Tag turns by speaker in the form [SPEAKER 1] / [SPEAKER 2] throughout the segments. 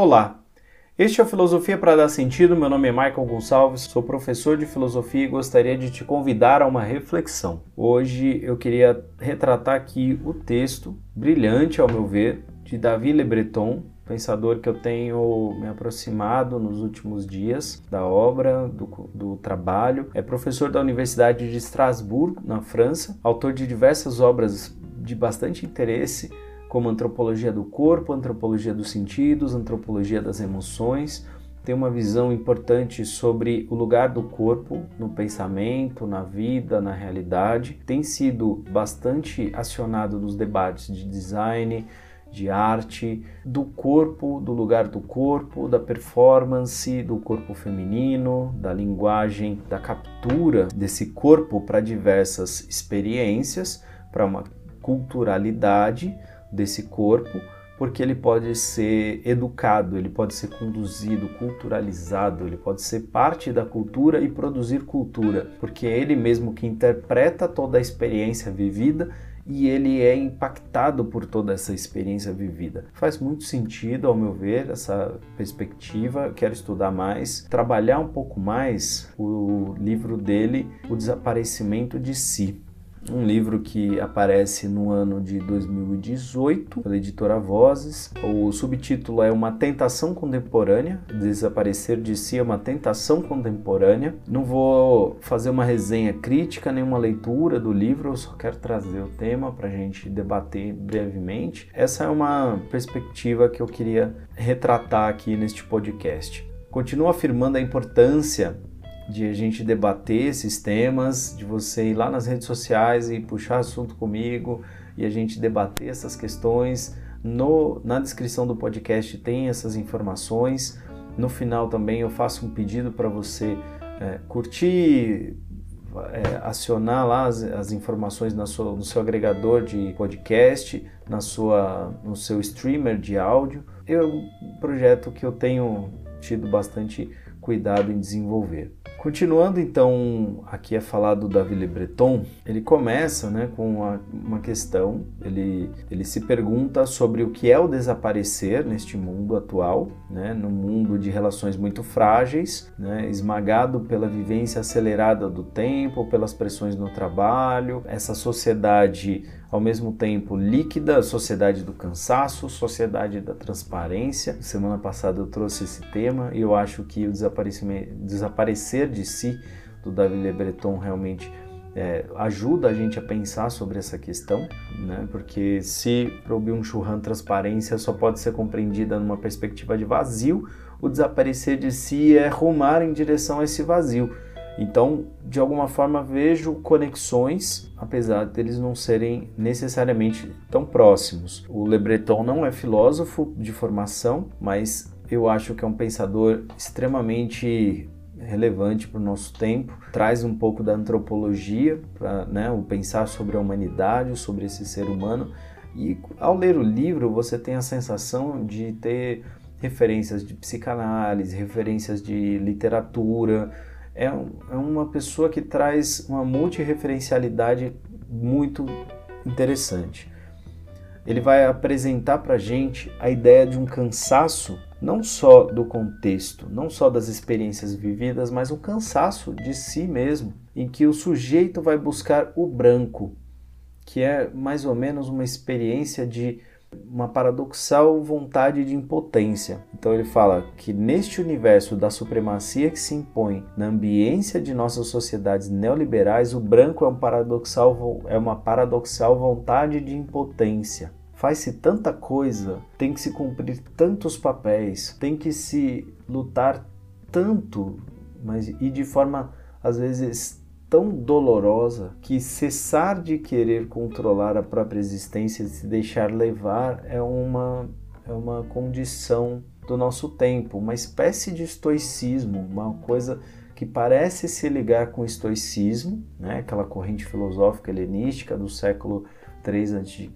[SPEAKER 1] Olá, este é o Filosofia para Dar Sentido. Meu nome é Michael Gonçalves, sou professor de filosofia e gostaria de te convidar a uma reflexão. Hoje eu queria retratar aqui o texto, brilhante ao meu ver, de Davi Le Breton, pensador que eu tenho me aproximado nos últimos dias da obra, do, do, trabalho. É professor da Universidade de Estrasburgo, na França, autor de diversas obras de bastante interesse, como Antropologia do Corpo, Antropologia dos Sentidos, Antropologia das Emoções. Tem uma visão importante sobre o lugar do corpo no pensamento, na vida, na realidade. Tem sido bastante acionado nos debates de design, de arte, do corpo, do lugar do corpo, da performance, do corpo feminino, da linguagem, da captura desse corpo para diversas experiências, para uma culturalidade desse corpo, porque ele pode ser educado, ele pode ser conduzido, culturalizado, ele pode ser parte da cultura e produzir cultura, porque é ele mesmo que interpreta toda a experiência vivida e ele é impactado por toda essa experiência vivida. Faz muito sentido, ao meu ver, essa perspectiva. Quero estudar mais, trabalhar um pouco mais o livro dele, O Desaparecimento de Si um livro que aparece no ano de 2018 pela editora Vozes. O subtítulo é Uma Tentação Contemporânea. Desaparecer de si é uma tentação contemporânea. Não vou fazer uma resenha crítica, nenhuma leitura do livro, eu só quero trazer o tema para a gente debater brevemente. Essa é uma perspectiva que eu queria retratar aqui neste podcast. Continuo afirmando a importância de a gente debater esses temas, de você ir lá nas redes sociais e puxar assunto comigo e a gente debater essas questões. No, na descrição do podcast tem essas informações. No final também eu faço um pedido para você é, curtir, é, acionar lá as, as informações sua, no seu agregador de podcast, na sua, no seu streamer de áudio. É um projeto que eu tenho tido bastante cuidado em desenvolver. Continuando então aqui a falar do Davi Le Breton, ele começa né, com uma, uma, questão, ele, ele se pergunta sobre o que é o desaparecer neste mundo atual, né, no mundo de relações muito frágeis, né, esmagado pela vivência acelerada do tempo, pelas pressões no trabalho, essa sociedade ao mesmo tempo líquida, sociedade do cansaço, sociedade da transparência. Semana passada eu trouxe esse tema e eu acho que o desaparecer de si do David Le Breton realmente é, ajuda a gente a pensar sobre essa questão, né? porque se para o Byung-Chul transparência só pode ser compreendida numa perspectiva de vazio, o desaparecer de si é rumar em direção a esse vazio. Então, de alguma forma, vejo conexões, apesar deles não serem necessariamente tão próximos. O Le Breton não é filósofo de formação, mas eu acho que é um pensador extremamente relevante para o nosso tempo, traz um pouco da antropologia, para né, o pensar sobre a humanidade, sobre esse ser humano. E ao ler o livro, você tem a sensação de ter referências de psicanálise, referências de literatura, é, é uma pessoa que traz uma multireferencialidade muito interessante. Ele vai apresentar para a gente a ideia de um cansaço, não só do contexto, não só das experiências vividas, mas um cansaço de si mesmo, em que o sujeito vai buscar o branco, que é mais ou menos uma experiência de uma paradoxal vontade de impotência. Então ele fala que neste universo da supremacia que se impõe na ambiência de nossas sociedades neoliberais, o branco é, um paradoxal, é uma paradoxal vontade de impotência. Faz-se tanta coisa, tem que se cumprir tantos papéis, tem que se lutar tanto, mas e de forma às vezes tão dolorosa que cessar de querer controlar a própria existência e se deixar levar é uma, é uma condição do nosso tempo, uma espécie de estoicismo, uma coisa que parece se ligar com o estoicismo, né? aquela corrente filosófica helenística do século 3 a.C.,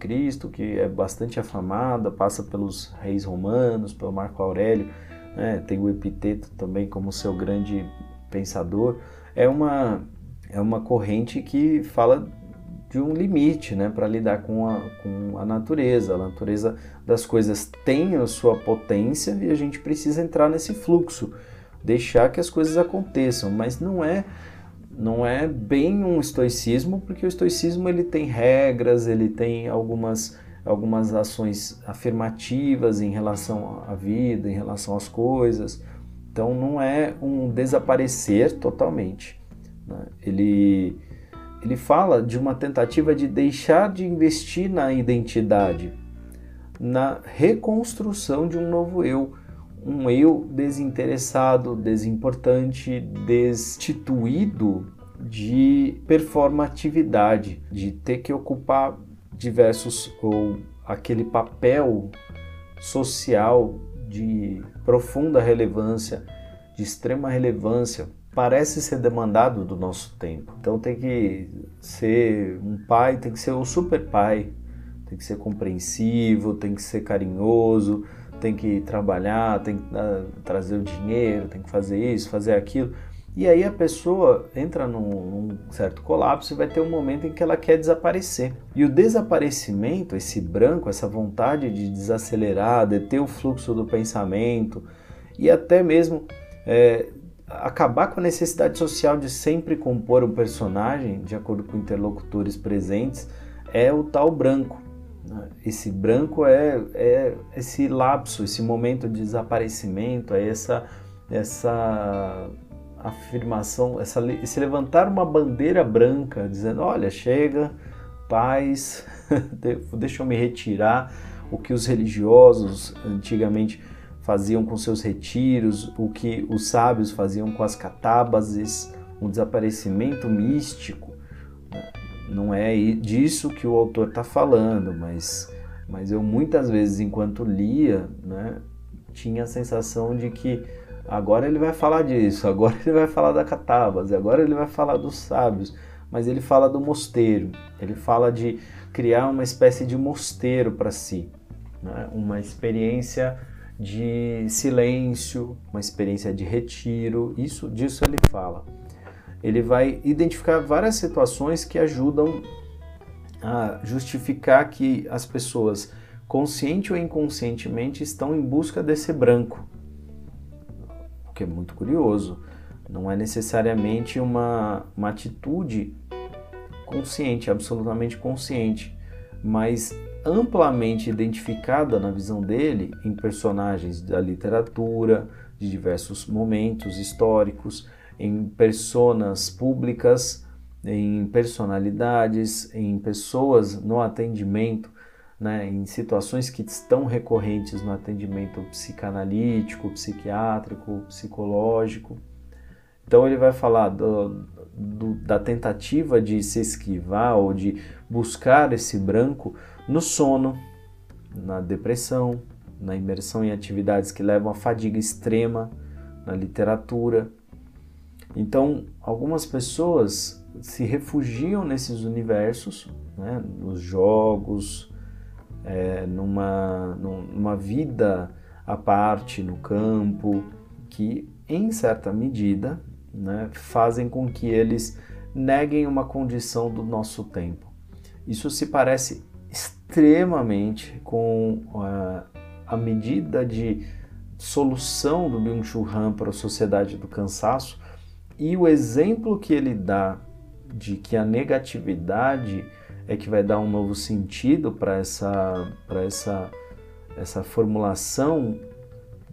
[SPEAKER 1] que é bastante afamada, passa pelos reis romanos, pelo Marco Aurélio, né? tem o Epiteto também como seu grande pensador. É uma é uma corrente que fala de um limite né, para lidar com a, com a natureza. A natureza das coisas tem a sua potência e a gente precisa entrar nesse fluxo, deixar que as coisas aconteçam, mas não é não é bem um estoicismo, porque o estoicismo ele tem regras, ele tem algumas algumas ações afirmativas em relação à vida, em relação às coisas. Então não é um desaparecer totalmente. Né? Ele, ele fala de uma tentativa de deixar de investir na identidade, na reconstrução de um novo eu, um eu desinteressado, desimportante, destituído de performatividade, de ter que ocupar diversos ou aquele papel social de profunda relevância, de extrema relevância, parece ser demandado do nosso tempo. Então tem que ser um pai, tem que ser o super pai, tem que ser compreensivo, tem que ser carinhoso, tem que trabalhar, tem que uh, trazer o dinheiro, tem que fazer isso, fazer aquilo. E aí a pessoa entra num, num, certo colapso e vai ter um momento em que ela quer desaparecer. E o desaparecimento, esse branco, essa vontade de desacelerar, de ter o fluxo do pensamento e até mesmo é, acabar com a necessidade social de sempre compor um personagem, de acordo com interlocutores presentes, é o tal branco. Né? Esse branco é, é esse lapso, esse momento de desaparecimento, é essa, essa afirmação, essa, esse levantar uma bandeira branca, dizendo: olha, chega, paz, deixa eu me retirar. O que os religiosos antigamente faziam com seus retiros, o que os sábios faziam com as catábases, um desaparecimento místico. Né? Não é disso que o autor está falando, mas, mas eu muitas vezes, enquanto lia, né, tinha a sensação de que Agora ele vai falar disso, agora ele vai falar da catábase, agora ele vai falar dos sábios, mas ele fala do mosteiro, ele fala de criar uma espécie de mosteiro para si, né? uma experiência de silêncio, uma experiência de retiro, isso disso ele fala. Ele vai identificar várias situações que ajudam a justificar que as pessoas, consciente ou inconscientemente, estão em busca desse branco, o que é muito curioso. Não é necessariamente uma, uma atitude consciente, absolutamente consciente, mas amplamente identificada na visão dele em personagens da literatura, de diversos momentos históricos, em personas públicas, em personalidades, em pessoas no atendimento né, em situações que estão recorrentes no atendimento psicanalítico, psiquiátrico, psicológico. Então ele vai falar do, do, da tentativa de se esquivar ou de buscar esse branco no sono, na depressão, na imersão em atividades que levam à fadiga extrema, na literatura. Então, algumas pessoas se refugiam nesses universos, né, nos jogos, é, numa, numa vida à parte no campo, que em certa medida né, fazem com que eles neguem uma condição do nosso tempo. Isso se parece extremamente com uh, a medida de solução do Byung-Chul Han para a sociedade do cansaço e o exemplo que ele dá de que a negatividade é que vai dar um novo sentido para essa, essa, essa formulação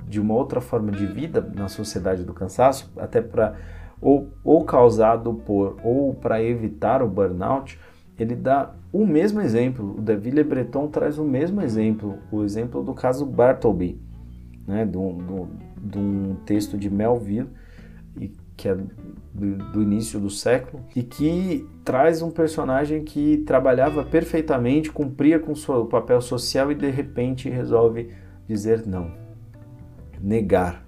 [SPEAKER 1] de uma outra forma de vida na sociedade do cansaço, até para ou, ou causado por ou para evitar o burnout, ele dá o mesmo exemplo. O David Le Breton traz o mesmo exemplo, o exemplo do caso Bartleby, né, de um texto de Melville, e que é do, do, início do século, e que traz um personagem que trabalhava perfeitamente, cumpria com o papel social e de repente resolve dizer não, negar.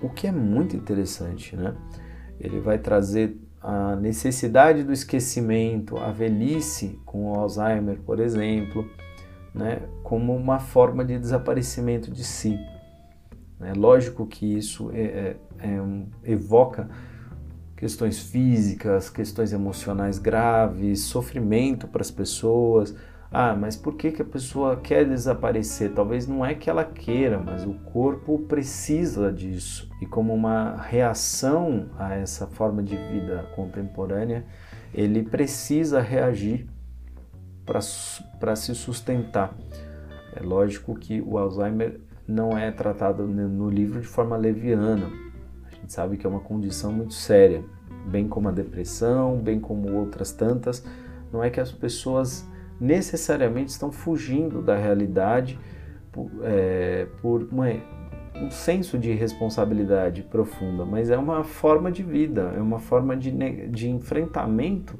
[SPEAKER 1] O que é muito interessante, né? Ele vai trazer a necessidade do esquecimento, a velhice com o Alzheimer, por exemplo, né, como uma forma de desaparecimento de si. É lógico que isso é, é, é um, evoca questões físicas, questões emocionais graves, sofrimento para as pessoas. Ah, mas por que, que a pessoa quer desaparecer? Talvez não é que ela queira, mas o corpo precisa disso. E como uma reação a essa forma de vida contemporânea, ele precisa reagir para se sustentar. É lógico que o Alzheimer não é tratado no livro de forma leviana. A gente sabe que é uma condição muito séria, bem como a depressão, bem como outras tantas. Não é que as pessoas necessariamente estão fugindo da realidade por, é, por uma, um senso de responsabilidade profunda, mas é uma forma de vida, é uma forma de, de enfrentamento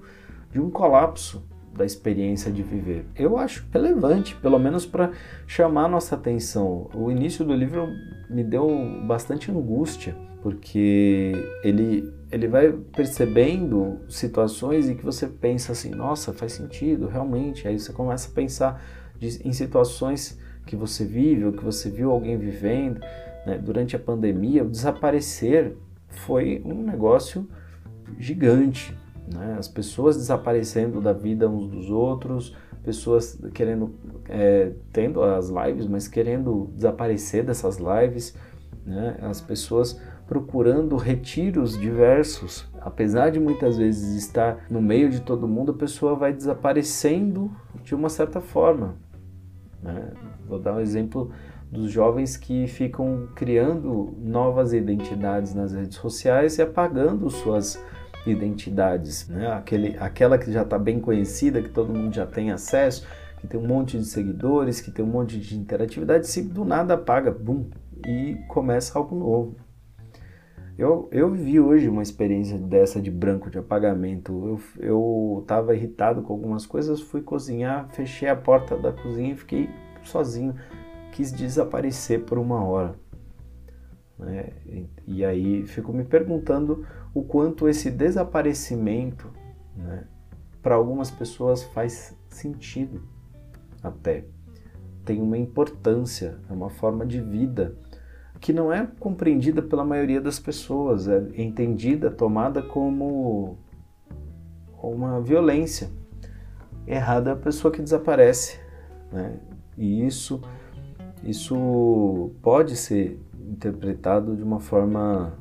[SPEAKER 1] de um colapso da experiência de viver. Eu acho relevante, pelo menos para chamar nossa atenção. O início do livro me deu bastante angústia, porque ele ele vai percebendo situações em que você pensa assim, nossa, faz sentido, realmente. Aí você começa a pensar de, em situações que você vive ou que você viu alguém vivendo. Né? Durante a pandemia, o desaparecer foi um negócio gigante. Né? As pessoas desaparecendo da vida uns dos outros, pessoas querendo, é, tendo as lives, mas querendo desaparecer dessas lives, né? as pessoas procurando retiros diversos. Apesar de muitas vezes estar no meio de todo mundo, a pessoa vai desaparecendo de uma certa forma. Né? Vou dar um exemplo dos jovens que ficam criando novas identidades nas redes sociais e apagando suas identidades, né? Aquele, aquela que já está bem conhecida, que todo mundo já tem acesso, que tem um monte de seguidores, que tem um monte de interatividade, se do nada apaga, bum, e começa algo novo. Eu, eu vivi hoje uma experiência dessa de branco de apagamento. Eu estava irritado com algumas coisas, fui cozinhar, fechei a porta da cozinha e fiquei sozinho. Quis desaparecer por uma hora. Né? E, e aí fico me perguntando o quanto esse desaparecimento né, para algumas pessoas faz sentido até. Tem uma importância, é uma forma de vida que não é compreendida pela maioria das pessoas, é entendida, tomada como uma violência. Errada é a pessoa que desaparece. Né? E isso, isso pode ser interpretado de uma forma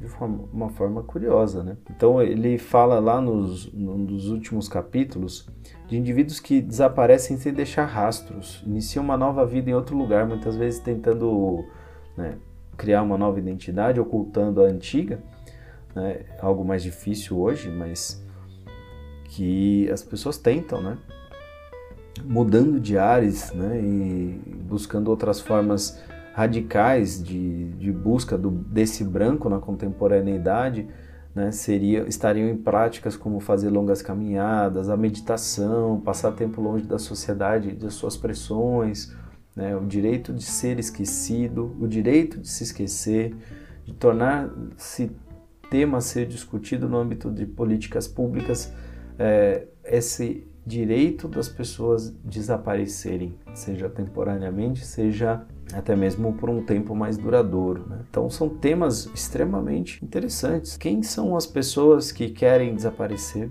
[SPEAKER 1] de uma forma curiosa, né? Então ele fala lá nos, nos últimos capítulos de indivíduos que desaparecem sem deixar rastros, iniciam uma nova vida em outro lugar, muitas vezes tentando né, criar uma nova identidade, ocultando a antiga, né, algo mais difícil hoje, mas que as pessoas tentam, né, mudando de ares né, e buscando outras formas radicais de, de busca do, desse branco na contemporaneidade, né, seria, estariam em práticas como fazer longas caminhadas, a meditação, passar tempo longe da sociedade, das suas pressões, né? o direito de ser esquecido, o direito de se esquecer, de tornar-se tema a ser discutido no âmbito de políticas públicas, é, esse direito das pessoas desaparecerem, seja temporariamente, seja até mesmo por um tempo mais duradouro. Né? Então são temas extremamente interessantes. Quem são as pessoas que querem desaparecer?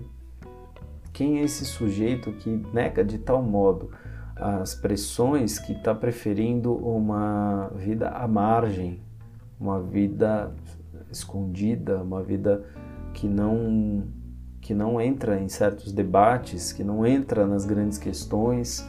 [SPEAKER 1] Quem é esse sujeito que nega de tal modo as pressões que está preferindo uma vida à margem, uma vida escondida, uma vida que não que não entra em certos debates, que não entra nas grandes questões,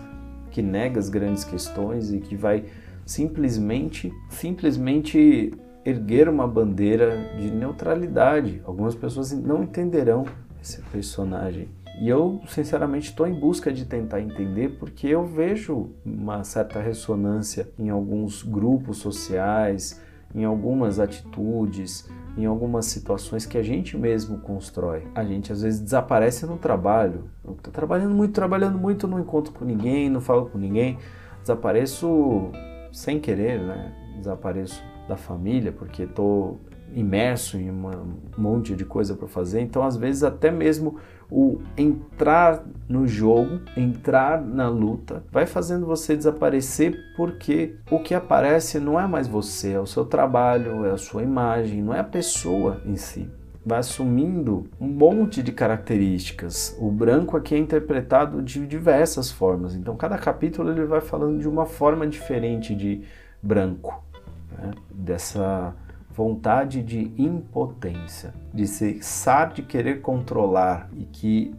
[SPEAKER 1] que nega as grandes questões e que vai simplesmente simplesmente erguer uma bandeira de neutralidade. Algumas pessoas não entenderão esse personagem e eu, sinceramente, estou em busca de tentar entender porque eu vejo uma certa ressonância em alguns grupos sociais, em algumas atitudes, em algumas situações que a gente mesmo constrói. A gente às vezes desaparece no trabalho. Eu estou trabalhando muito, trabalhando muito, não encontro com ninguém, não falo com ninguém. Desapareço sem querer, né? Desapareço da família porque estou imerso em um monte de coisa para fazer. Então, às vezes, até mesmo o entrar no jogo, entrar na luta, vai fazendo você desaparecer porque o que aparece não é mais você, é o seu trabalho, é a sua imagem, não é a pessoa em si. vai assumindo um monte de características. O branco aqui é interpretado de diversas formas. Então, cada capítulo ele vai falando de uma forma diferente de branco, né? dessa vontade de impotência, de cessar de querer controlar e que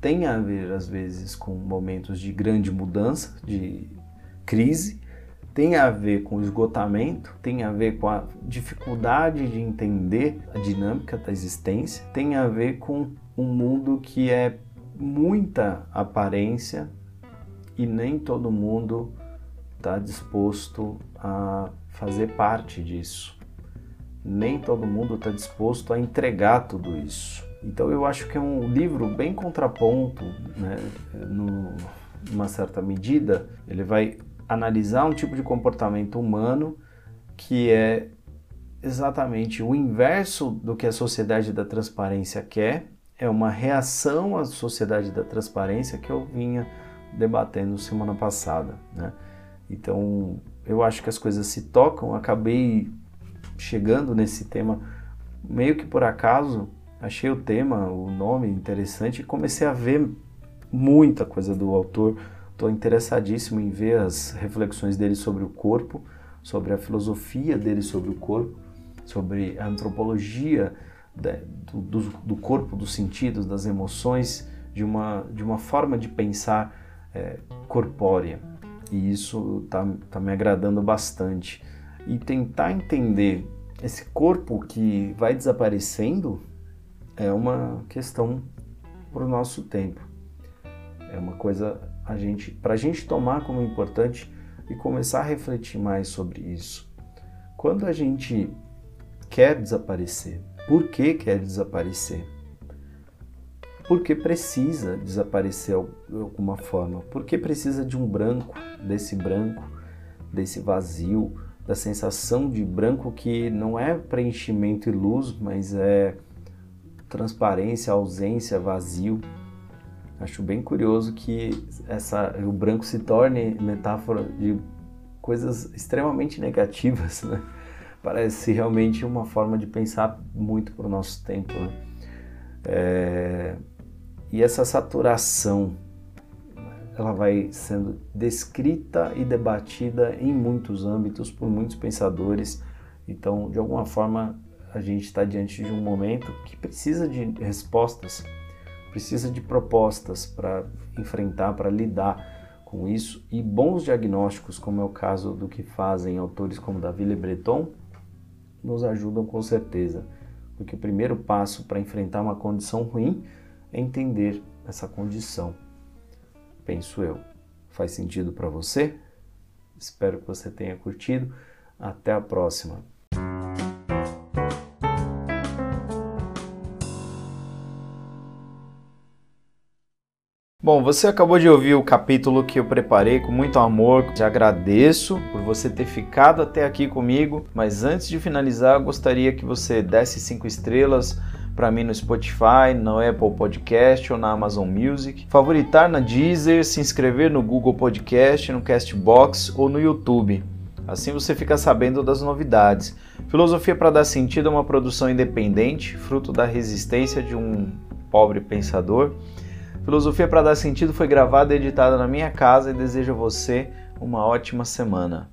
[SPEAKER 1] tem a ver às vezes com momentos de grande mudança, de crise, tem a ver com esgotamento, tem a ver com a dificuldade de entender a dinâmica da existência, tem a ver com um mundo que é muita aparência e nem todo mundo está disposto a fazer parte disso. Nem todo mundo está disposto a entregar tudo isso. Então eu acho que é um livro bem contraponto, né? No, numa certa medida, ele vai analisar um tipo de comportamento humano que é exatamente o inverso do que a sociedade da transparência quer, é uma reação à sociedade da transparência que eu vinha debatendo semana passada. Né? Então, eu acho que as coisas se tocam, acabei chegando nesse tema meio que por acaso, achei o tema, o nome interessante e comecei a ver muita coisa do autor Estou interessadíssimo em ver as reflexões dele sobre o corpo, sobre a filosofia dele sobre o corpo, sobre a antropologia do, do, corpo, dos sentidos, das emoções, de uma, de uma forma de pensar é, corpórea. E isso está tá me agradando bastante. E tentar entender esse corpo que vai desaparecendo é uma questão para o nosso tempo. É uma coisa a gente, para a gente tomar como importante e começar a refletir mais sobre isso. Quando a gente quer desaparecer, por que quer desaparecer? Porque precisa desaparecer de alguma forma, porque precisa de um branco, desse branco, desse vazio, da sensação de branco que não é preenchimento e luz, mas é transparência, ausência, vazio. Acho bem curioso que essa, o branco se torne metáfora de coisas extremamente negativas, né? Parece realmente uma forma de pensar muito para o nosso tempo, né? É, e essa saturação, ela vai sendo descrita e debatida em muitos âmbitos por muitos pensadores. Então, de alguma forma, a gente está diante de um momento que precisa de respostas precisa de propostas para enfrentar, para lidar com isso e bons diagnósticos, como é o caso do que fazem autores como Davi Le Breton, nos ajudam com certeza, porque o primeiro passo para enfrentar uma condição ruim é entender essa condição. Penso eu. Faz sentido para você? Espero que você tenha curtido. Até a próxima. Bom, você acabou de ouvir o capítulo que eu preparei com muito amor. Te agradeço por você ter ficado até aqui comigo, mas antes de finalizar, gostaria que você desse cinco estrelas para mim no Spotify, no Apple Podcast ou na Amazon Music, favoritar na Deezer, se inscrever no Google Podcast, no Castbox ou no YouTube. Assim você fica sabendo das novidades. Filosofia para dar sentido é uma produção independente, fruto da resistência de um pobre pensador Filosofia para dar sentido foi gravada e editada na minha casa e desejo a você uma ótima semana.